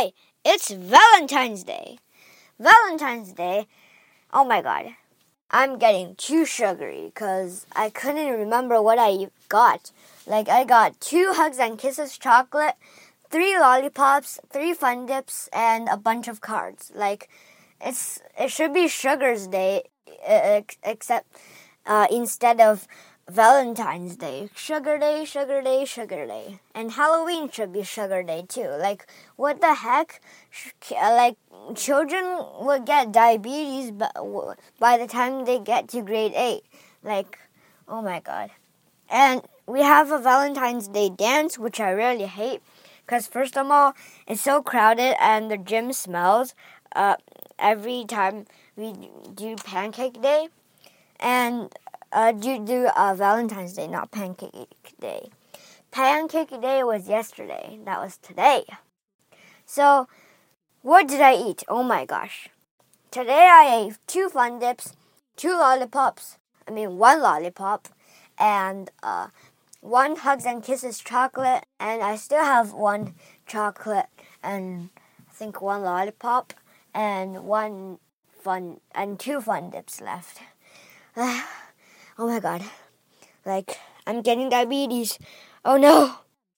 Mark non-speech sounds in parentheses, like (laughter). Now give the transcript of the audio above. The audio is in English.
Hi, it's Valentine's Day. Valentine's Day. Oh my god. I'm getting too sugary because I couldn't remember what I got. Like, I got two Hugs and Kisses chocolate, three lollipops, three fun dips, and a bunch of cards. Like, it's it should be Sugar's Day, except uh, instead of Valentine's Day, Sugar Day, Sugar Day, Sugar Day, and Halloween should be Sugar Day too. Like, what the heck? Like, children would get diabetes by the time they get to grade eight. Like, oh my god. And we have a Valentine's Day dance, which I really hate, because first of all, it's so crowded and the gym smells. Uh, every time we do Pancake Day, and uh, do do uh, Valentine's Day, not Pancake Day. Pancake Day was yesterday. That was today. So, what did I eat? Oh my gosh! Today I ate two fun dips, two lollipops. I mean one lollipop, and uh, one Hugs and Kisses chocolate, and I still have one chocolate and I think one lollipop and one fun and two fun dips left. (sighs) oh my god. Like I'm getting diabetes. Oh no.